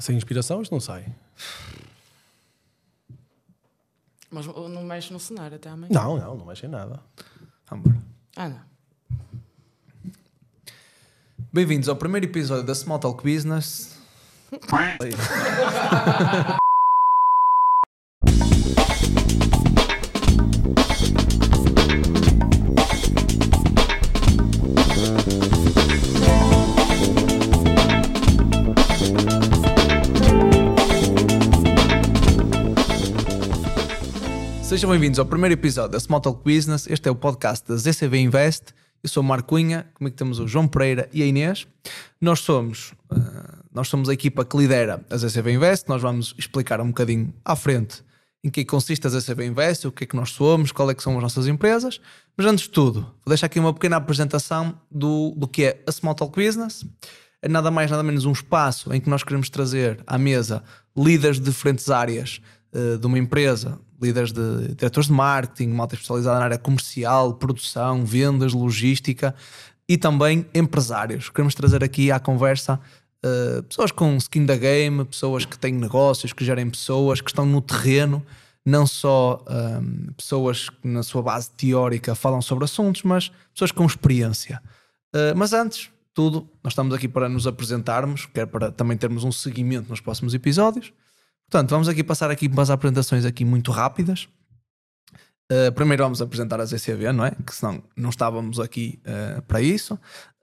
sem inspiração isto não sai. Mas não mexe no cenário até amanhã. Não, não, não mexe em nada. Vamos embora. Ah, não. Bem-vindos ao primeiro episódio da Small Talk Business. Sejam bem-vindos ao primeiro episódio da Small Talk Business. Este é o podcast da ZCV Invest. Eu sou o Marco Cunha, comigo temos o João Pereira e a Inês. Nós somos, uh, nós somos a equipa que lidera a ZCV Invest. Nós vamos explicar um bocadinho à frente em que consiste a ZCV Invest, o que é que nós somos, qual é que são as nossas empresas. Mas antes de tudo, vou deixar aqui uma pequena apresentação do, do que é a Small Talk Business. É nada mais, nada menos um espaço em que nós queremos trazer à mesa líderes de diferentes áreas uh, de uma empresa, líderes de diretores de marketing, malta especializada na área comercial, produção, vendas, logística e também empresários. Queremos trazer aqui à conversa uh, pessoas com skin da game, pessoas que têm negócios, que gerem pessoas, que estão no terreno, não só um, ehm, pessoas que na sua base teórica falam sobre assuntos, mas pessoas com experiência. Uh, mas antes, tudo, nós estamos aqui para nos apresentarmos, quer para também termos um seguimento nos próximos episódios. Portanto, vamos aqui passar aqui umas apresentações aqui muito rápidas. Uh, primeiro vamos apresentar a ZCV, não é? Que senão não estávamos aqui uh, para isso.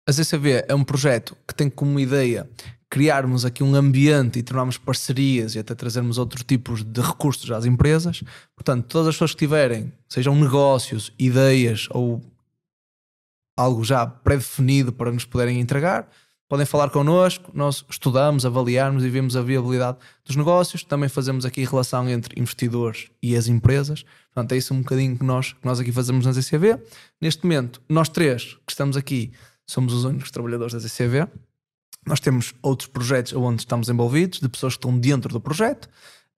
A ZCV é um projeto que tem como ideia criarmos aqui um ambiente e tornarmos parcerias e até trazermos outros tipos de recursos às empresas. Portanto, todas as pessoas que tiverem, sejam negócios, ideias ou algo já pré-definido para nos poderem entregar, podem falar connosco, nós estudamos, avaliamos e vemos a viabilidade dos negócios, também fazemos aqui relação entre investidores e as empresas, portanto é isso um bocadinho que nós, que nós aqui fazemos na ZCV. Neste momento, nós três que estamos aqui somos os únicos trabalhadores da ZCV, nós temos outros projetos onde estamos envolvidos, de pessoas que estão dentro do projeto,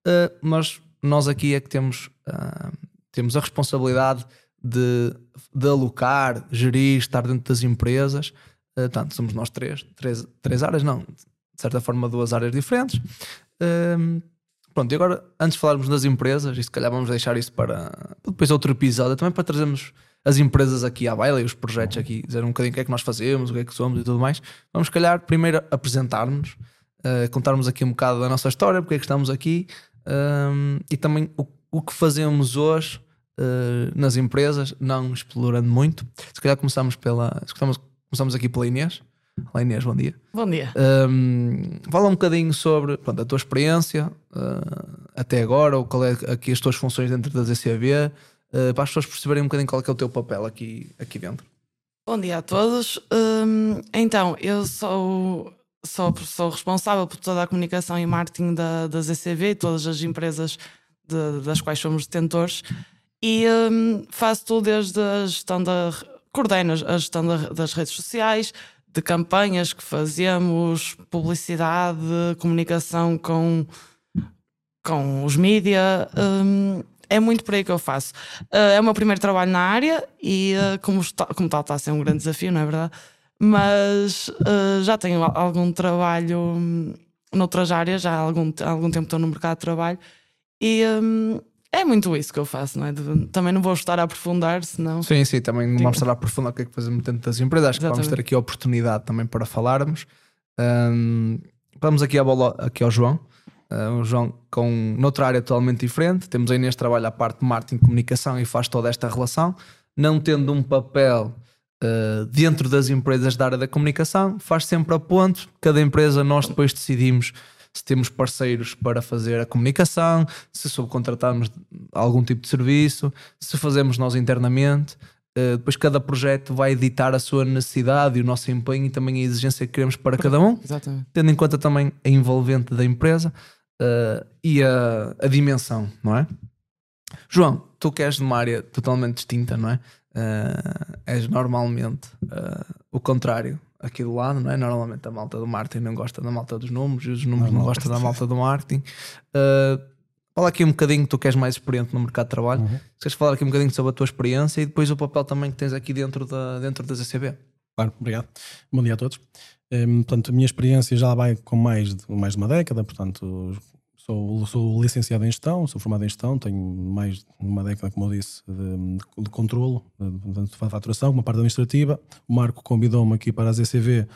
uh, mas nós aqui é que temos, uh, temos a responsabilidade de, de alocar, gerir, estar dentro das empresas, Uh, portanto, somos nós três, três, três áreas, não, de certa forma, duas áreas diferentes. Uh, pronto, e agora, antes de falarmos das empresas, e se calhar vamos deixar isso para depois outro episódio, também para trazermos as empresas aqui à baila e os projetos aqui, dizer um bocadinho o que é que nós fazemos, o que é que somos e tudo mais. Vamos, se calhar, primeiro apresentar-nos, uh, contarmos aqui um bocado da nossa história, porque é que estamos aqui e também o, o que fazemos hoje. Uh, nas empresas, não explorando muito. Se calhar começamos pela. Se Começamos aqui pela Inês. Olá Inês, bom dia. Bom dia. Um, fala um bocadinho sobre pronto, a tua experiência uh, até agora, ou qual é aqui as tuas funções dentro da ZCAB, uh, para as pessoas perceberem um bocadinho qual é, é o teu papel aqui, aqui dentro. Bom dia a todos. Um, então, eu sou, sou, sou responsável por toda a comunicação e marketing da, da ZCV, todas as empresas de, das quais somos detentores, e um, faço tudo desde a gestão da coordena a gestão das redes sociais, de campanhas que fazemos, publicidade, comunicação com, com os mídia. Um, é muito por aí que eu faço. Uh, é o meu primeiro trabalho na área e, uh, como, está, como tal, está a ser um grande desafio, não é verdade? Mas uh, já tenho algum trabalho um, noutras áreas, já há algum, algum tempo estou no mercado de trabalho e, um, é muito isso que eu faço, não é? Também não vou estar a aprofundar, senão. Sim, sim, também não vamos estar a aprofundar o que é que fazemos dentro das empresas. Acho que vamos ter aqui a oportunidade também para falarmos. Um, vamos aqui, à bola, aqui ao João. Uh, o João com noutra área totalmente diferente. Temos aí neste trabalho a parte de marketing e comunicação e faz toda esta relação. Não tendo um papel uh, dentro das empresas da área da comunicação, faz sempre a ponto. Cada empresa nós depois decidimos se temos parceiros para fazer a comunicação, se subcontratamos algum tipo de serviço, se fazemos nós internamente. Uh, depois cada projeto vai editar a sua necessidade e o nosso empenho e também a exigência que queremos para cada um, Exatamente. tendo em conta também a envolvente da empresa uh, e a, a, dimensão, não é? João, tu que és de uma área totalmente distinta, não é? Uh, és normalmente o contrário aqui do lado, não é? Normalmente a malta do marketing não gosta da malta dos números e os números não, não gostam da malta do marketing. Uh, fala aqui um bocadinho, tu que és mais experiente no mercado de trabalho, uhum. queres falar aqui um bocadinho sobre a tua experiência e depois o papel também que tens aqui dentro da, dentro da ZCB? Claro, obrigado. Bom dia a todos. Um, portanto, a minha experiência já vai com mais de, mais de uma década, portanto, sou, sou licenciado em gestão, sou formado em gestão, tenho mais de uma década, como eu disse, de, de, de controlo, de, de faturação, uma parte administrativa. O Marco convidou-me aqui para a ZCV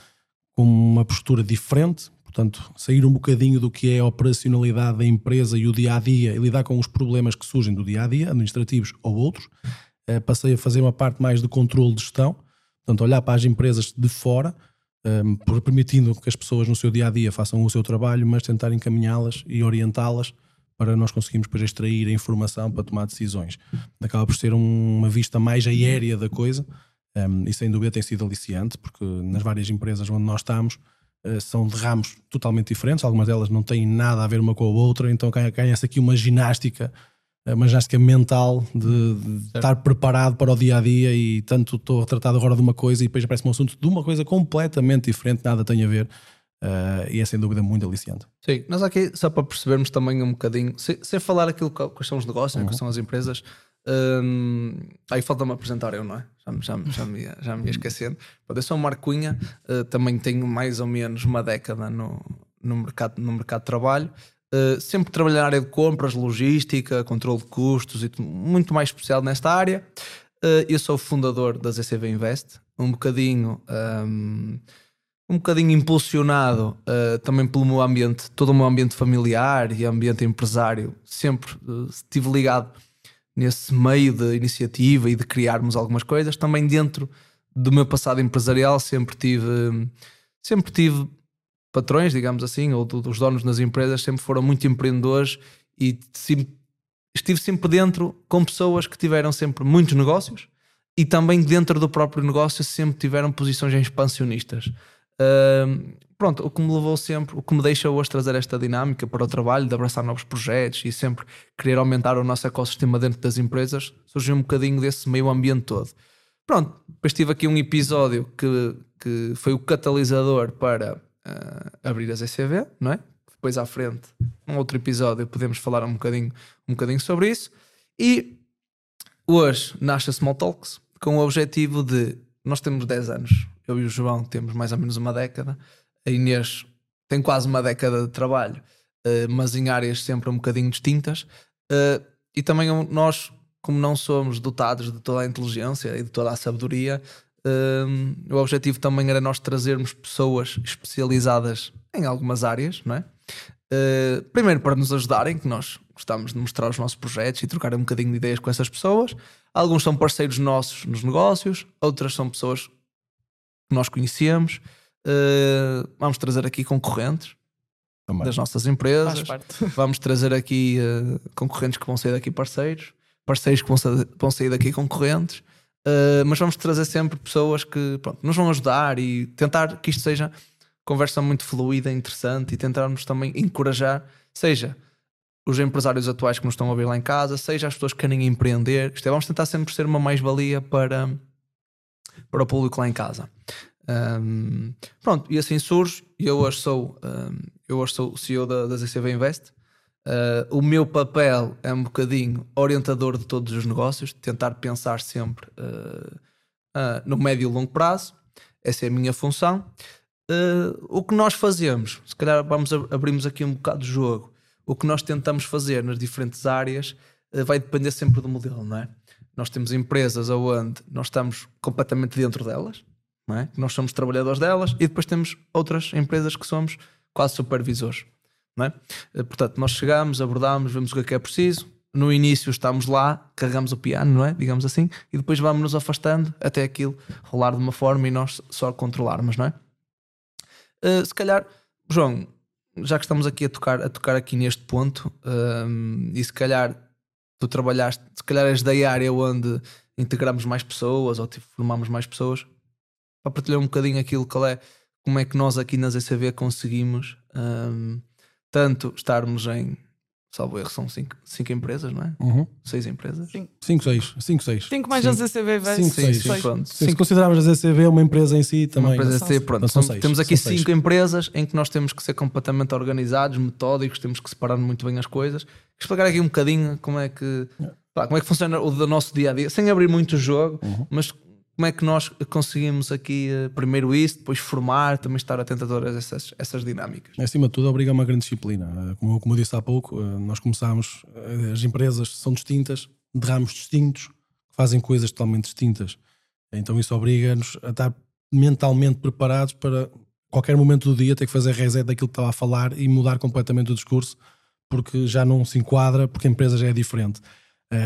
com uma postura diferente, portanto, sair um bocadinho do que é a operacionalidade da empresa e o dia a dia e lidar com os problemas que surgem do dia a dia, administrativos ou outros. Uh, passei a fazer uma parte mais de controle de gestão, portanto, olhar para as empresas de fora, um, permitindo que as pessoas no seu dia a dia façam o seu trabalho, mas tentar encaminhá-las e orientá-las para nós conseguirmos depois extrair a informação para tomar decisões. Acaba por ser um, uma vista mais aérea da coisa um, e sem dúvida tem sido aliciante, porque nas várias empresas onde nós estamos uh, são de ramos totalmente diferentes, algumas delas não têm nada a ver uma com a outra, então ganha-se aqui uma ginástica, uma ginástica mental de, de estar preparado para o dia a dia e tanto estou a tratar agora de uma coisa e depois aparece um assunto de uma coisa completamente diferente, nada tem a ver. Uh, e é sem dúvida muito aliciante. Sim, nós aqui, só para percebermos também um bocadinho, sem, sem falar aquilo que, são os negócios, né, uhum. quais são as empresas, um, aí falta-me apresentar eu, não é? Já, já, já, me, ia, já me ia esquecendo. Eu sou o Marco Cunha, uh, também tenho mais ou menos uma década no, no, mercado, no mercado de trabalho. Uh, sempre trabalhei na área de compras, logística, controle de custos e muito mais especial nesta área. Uh, eu sou fundador da ZCV Invest, um bocadinho. Um, um bocadinho impulsionado uh, também pelo meu ambiente, todo o meu ambiente familiar e ambiente empresário, sempre estive ligado nesse meio de iniciativa e de criarmos algumas coisas. Também dentro do meu passado empresarial sempre tive, sempre tive patrões, digamos assim, ou do, dos donos das empresas, sempre foram muito empreendedores e sim, estive sempre dentro com pessoas que tiveram sempre muitos negócios e também dentro do próprio negócio sempre tiveram posições expansionistas. Uh, pronto, o que me levou sempre, o que me deixa hoje trazer esta dinâmica para o trabalho, de abraçar novos projetos e sempre querer aumentar o nosso ecossistema dentro das empresas, surgiu um bocadinho desse meio ambiente todo. Pronto, depois tive aqui um episódio que, que foi o catalisador para uh, abrir as ECV, não é? Depois à frente, um outro episódio, podemos falar um bocadinho, um bocadinho sobre isso. E hoje nasce a Small Talks com o objetivo de. Nós temos 10 anos, eu e o João temos mais ou menos uma década a Inês tem quase uma década de trabalho, uh, mas em áreas sempre um bocadinho distintas. Uh, e também nós, como não somos dotados de toda a inteligência e de toda a sabedoria, uh, o objetivo também era nós trazermos pessoas especializadas em algumas áreas, não é? primeiro para nos ajudarem, que nós gostamos de mostrar os nossos projetos e trocar um bocadinho de ideias com essas pessoas. Alguns são parceiros nossos nos negócios, outras são pessoas que nós conhecemos. Uh, vamos trazer aqui concorrentes Também. das nossas empresas. Vamos trazer aqui uh, concorrentes que vão sair daqui parceiros, parceiros que vão, sa vão sair daqui concorrentes. Uh, mas vamos trazer sempre pessoas que pronto, nos vão ajudar e tentar que isto seja conversa muito fluida, interessante e tentarmos também encorajar, seja os empresários atuais que nos estão a ouvir lá em casa, seja as pessoas que querem empreender. Isto é, vamos tentar sempre ser uma mais-valia para, para o público lá em casa. Um, pronto, e assim surge. Eu hoje sou, um, eu hoje sou o CEO da, da ZCV Invest. Uh, o meu papel é um bocadinho orientador de todos os negócios, tentar pensar sempre uh, uh, no médio e longo prazo. Essa é a minha função. o que nós fazemos, se calhar vamos abrimos aqui um bocado de jogo. O que nós tentamos fazer nas diferentes áreas vai depender sempre do modelo, não é? Nós temos empresas onde nós estamos completamente dentro delas, não é? nós somos trabalhadores delas, e depois temos outras empresas que somos quase supervisores. Não é? Eh, portanto, nós chegamos, abordamos, vemos o que é que é preciso. No início estamos lá, carregamos o piano, não é? Digamos assim, e depois vamos nos afastando até aquilo rolar de uma forma e nós só controlarmos, não é? Uh, se calhar, João, já que estamos aqui a tocar, a tocar aqui neste ponto, uh, e se calhar tu trabalhaste, se calhar és da área onde integramos mais pessoas ou tipo, formamos mais pessoas, para partilhar um bocadinho aquilo que é, como é que nós aqui nas ECV conseguimos um, tanto estarmos em salvo erro, são cinco, cinco empresas, não é? Uhum. Seis empresas? Cinco, cinco seis. Cinco, seis. Cinco mais as ECV, vai. Cinco, seis. seis. Pronto. Sim, se considerarmos as ECV uma empresa em si também. Uma empresa em si, pronto. São, seis. Temos aqui cinco empresas em que nós temos que ser completamente organizados, metódicos, temos que separar muito bem as coisas. Explicar aqui um bocadinho como é que, pá, como é que funciona o do nosso dia a dia, sem abrir muito o jogo, uhum. mas como é que nós conseguimos aqui uh, primeiro isso, depois formar, também estar atento a todas essas, essas dinâmicas? Acima de tudo, obriga a uma grande disciplina. Uh, como, como eu disse há pouco, uh, nós começámos, as empresas são distintas, de ramos distintos, fazem coisas totalmente distintas. Então isso obriga-nos a estar mentalmente preparados para qualquer momento do dia ter que fazer reset daquilo que estava a falar e mudar completamente o discurso porque já não se enquadra, porque a empresa já é diferente.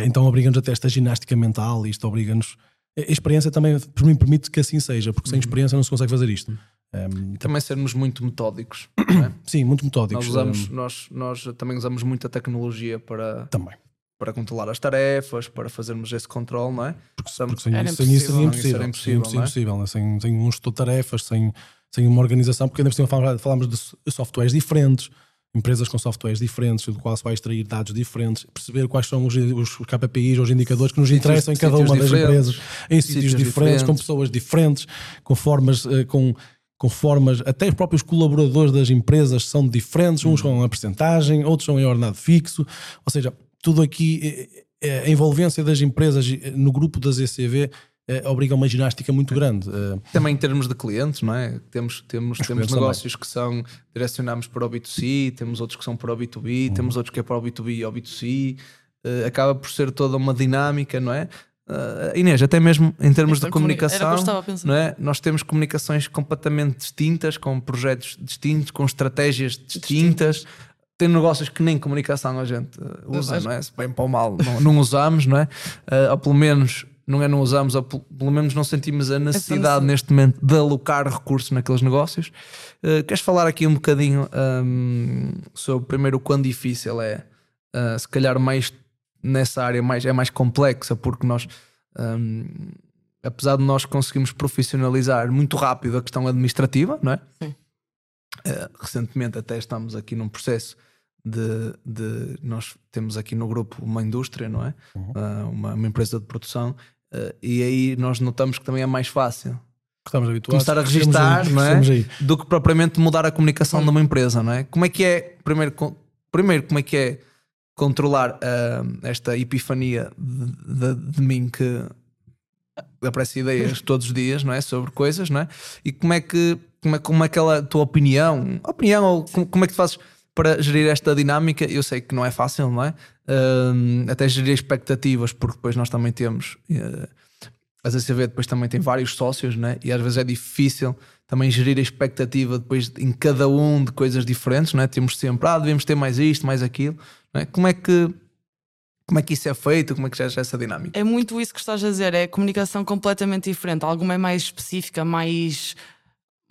Então obriga-nos até esta ginástica mental e isto obriga-nos a experiência também por mim permite que assim seja, porque sem uhum. experiência não se consegue fazer isto. Um, também sermos muito metódicos. É? Sim, muito metódicos. Nós, usamos, um, nós, nós também usamos muita tecnologia para, também. para controlar as tarefas, para fazermos esse controle, não é? Porque, porque sem, sem, sem, isso seria impossível. Sem, impossível, sem, impossível, é? sem, sem um gestor de tarefas, sem, sem uma organização, porque ainda por cima falamos de softwares diferentes empresas com softwares diferentes, do qual se vai extrair dados diferentes, perceber quais são os, os KPIs, os indicadores que nos interessam em cada uma das empresas, em sítios, sítios diferentes, diferentes, com pessoas diferentes, com formas, eh, com, com formas, até os próprios colaboradores das empresas são diferentes, uns são a percentagem, outros são em ordenado fixo, ou seja, tudo aqui, eh, eh, a envolvência das empresas no grupo das ECV é, obriga uma ginástica muito grande. Eh, também em termos de clientes, não é? Temos, temos, temos negócios também. que são direcionamos para o B2C, temos outros que são para o B2B, uhum. temos outros que é para o B2B e o B2C. Uh, acaba por ser toda uma dinâmica, não é? Uh, Inês, até mesmo em termos de comunicação, não é? nós temos comunicações completamente distintas, com projetos distintos, com estratégias distintas. Distinto. Tem negócios que nem comunicação a gente usa, não é? Se bem para o mal, não, não usamos, não é? Uh, ou pelo menos não é não usamos, ou pelo menos não sentimos a necessidade neste momento de alocar recursos naqueles negócios. Uh, queres falar aqui um bocadinho um, sobre primeiro o quão difícil é, uh, se calhar mais nessa área mais, é mais complexa, porque nós, um, apesar de nós conseguirmos profissionalizar muito rápido a questão administrativa, não é? Sim. Uh, recentemente até estamos aqui num processo de, de, nós temos aqui no grupo uma indústria, não é? Uhum. Uh, uma, uma, empresa de produção Uh, e aí nós notamos que também é mais fácil estamos habituados, começar a registar não é? do que propriamente mudar a comunicação de uma empresa, não é? Como é que é, primeiro, primeiro como é que é controlar uh, esta epifania de, de, de, mim que aparece ideias todos os dias, não é? Sobre coisas, não é? E como é que, como é, como é aquela tua opinião, opinião ou como, como é que tu fazes para gerir esta dinâmica? Eu sei que não é fácil, não é? uh, até gerir expectativas, porque depois nós também temos. Uh, as ACV depois também tem vários sócios, né? e às vezes é difícil também gerir a expectativa depois em cada um de coisas diferentes, né? temos sempre, ah, devemos ter mais isto, mais aquilo. Né? Como é que como é que isso é feito? Como é que já é essa dinâmica? É muito isso que estás a dizer, é comunicação completamente diferente. Alguma é mais específica, mais,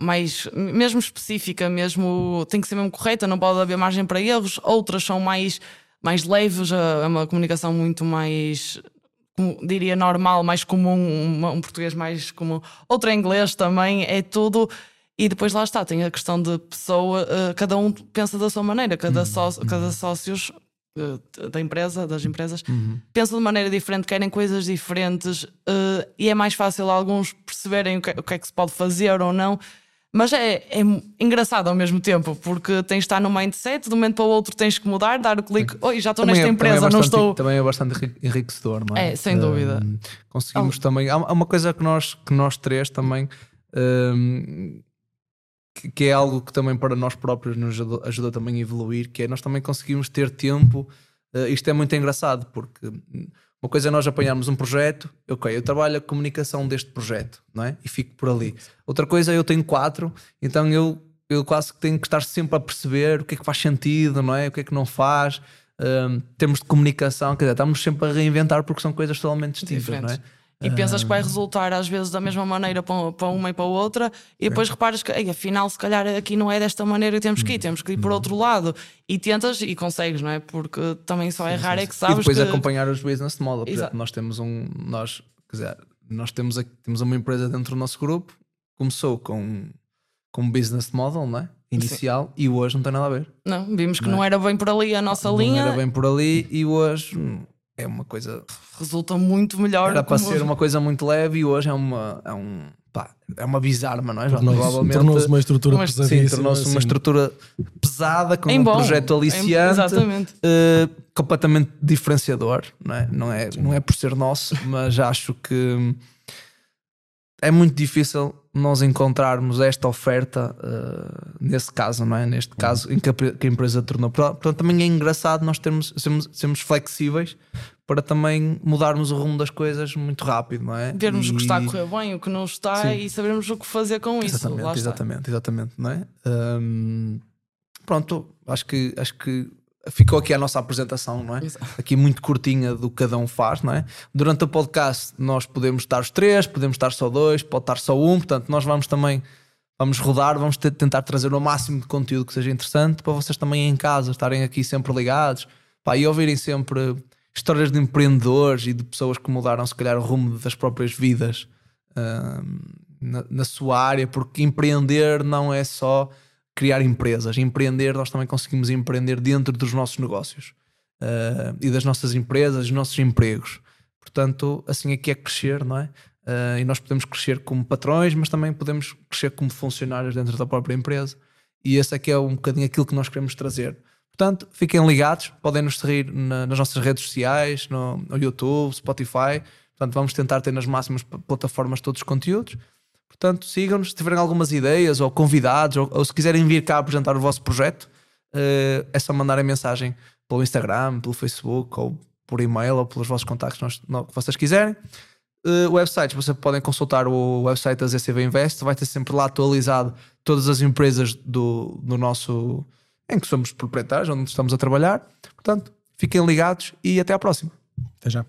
mais mesmo específica, mesmo tem que ser mesmo correta, não pode haver margem para erros. Outras são mais mais leves, é uma comunicação muito mais diria normal, mais comum, um, um, português mais comum, outro em inglês também, é tudo. E depois lá está, tem a questão de pessoa, uh, cada um pensa da sua maneira, cada, uhum. sócio, cada uhum. sócios uh, da empresa, das empresas, uhum. pensam de maneira diferente, querem coisas diferentes uh, e é mais fácil alguns perceberem o que, o que é que se pode fazer ou não mas é, é engraçado ao mesmo tempo, porque tens de estar no mindset, de um momento para o outro tens que mudar, dar o clique, oi, já estou também nesta é, empresa, é bastante, não estou. Também é bastante enriquecedor, não é? É, sem dúvida. Um, conseguimos oh. também. Há uma coisa que nós, que nós três também. Um, que, que, é algo que também para nós próprios nos ajuda, ajuda também a evoluir, que é nós também conseguimos ter tempo. Uh, isto é muito engraçado, porque uma coisa é nós apanharmos um projeto, ok, eu trabalho a comunicação deste projeto, não é? E fico por ali. Outra coisa é eu tenho quatro, então eu, eu quase que tenho que estar sempre a perceber o que é que faz sentido, não é? O que é que não faz. Um, termos de comunicação, quer dizer, estamos sempre a reinventar porque são coisas totalmente distintas, não é? E pensas que vai resultar às vezes da mesma maneira para uma e para outra, e depois reparas que afinal, se calhar aqui não é desta maneira que temos que ir, temos que ir por outro lado. E tentas e consegues, não é? Porque também só errar é que sabes. E depois que... acompanhar os business model. Por exemplo, nós temos um. Nós, quer dizer, nós temos, aqui, temos uma empresa dentro do nosso grupo, começou com, com um business model, não é? Inicial, Sim. e hoje não tem nada a ver. Não, vimos que não, é? não era bem por ali a nossa não linha. Não era bem por ali, e hoje é uma coisa. Resulta muito melhor. Era para ser uma coisa muito leve e hoje é uma. É um, pá, é uma bizarra, não é? Tornou-se tornou uma estrutura mas, Sim, tornou-se assim. uma estrutura pesada, com em um bom, projeto aliciante, uh, completamente diferenciador, não é? Não é, não é por ser nosso, mas acho que é muito difícil nós encontrarmos esta oferta uh, nesse caso, não é? Neste uhum. caso, em que a, que a, empresa tornou. Portanto, também é engraçado nós termos, sermos, sermos flexíveis para também mudarmos o rumo das coisas muito rápido, não é? Vermos e... o que está a correr bem, o que não está Sim. e sabermos o que fazer com isso. Exatamente, exatamente, exatamente, não é? Um, pronto, acho que, acho que ficou aqui a nossa apresentação, não é? Exato. Aqui muito curtinha do que cada um faz, não é? Durante o podcast nós podemos estar os três, podemos estar só dois, pode estar só um, portanto nós vamos também vamos rodar, vamos tentar trazer o máximo de conteúdo que seja interessante para vocês também em casa estarem aqui sempre ligados pá, e ouvirem sempre histórias de empreendedores e de pessoas que mudaram se calhar o rumo das próprias vidas uh, na, na sua área, porque empreender não é só criar empresas. Empreender, nós também conseguimos empreender dentro dos nossos negócios uh, e das nossas empresas, dos nossos empregos. Portanto, assim aqui é crescer, não é? Uh, e nós podemos crescer como patrões, mas também podemos crescer como funcionários dentro da própria empresa. E esse é, é um bocadinho aquilo que nós queremos trazer. Portanto, fiquem ligados, podem nos seguir na, nas nossas redes sociais, no, no, YouTube, Spotify. Portanto, vamos tentar ter nas máximas plataformas todos os conteúdos. Portanto, sigam-nos. Se tiverem algumas ideias ou convidados, ou, ou, se quiserem vir cá apresentar o vosso projeto, uh, é só mandarem mensagem pelo Instagram, pelo Facebook ou por e-mail ou pelos vossos contactos que vocês quiserem. Uh, websites, vocês podem consultar o website da ZCV Invest, vai ter sempre lá atualizado todas as empresas do, do nosso em que somos proprietários, onde estamos a trabalhar. Portanto, fiquem ligados e até à próxima.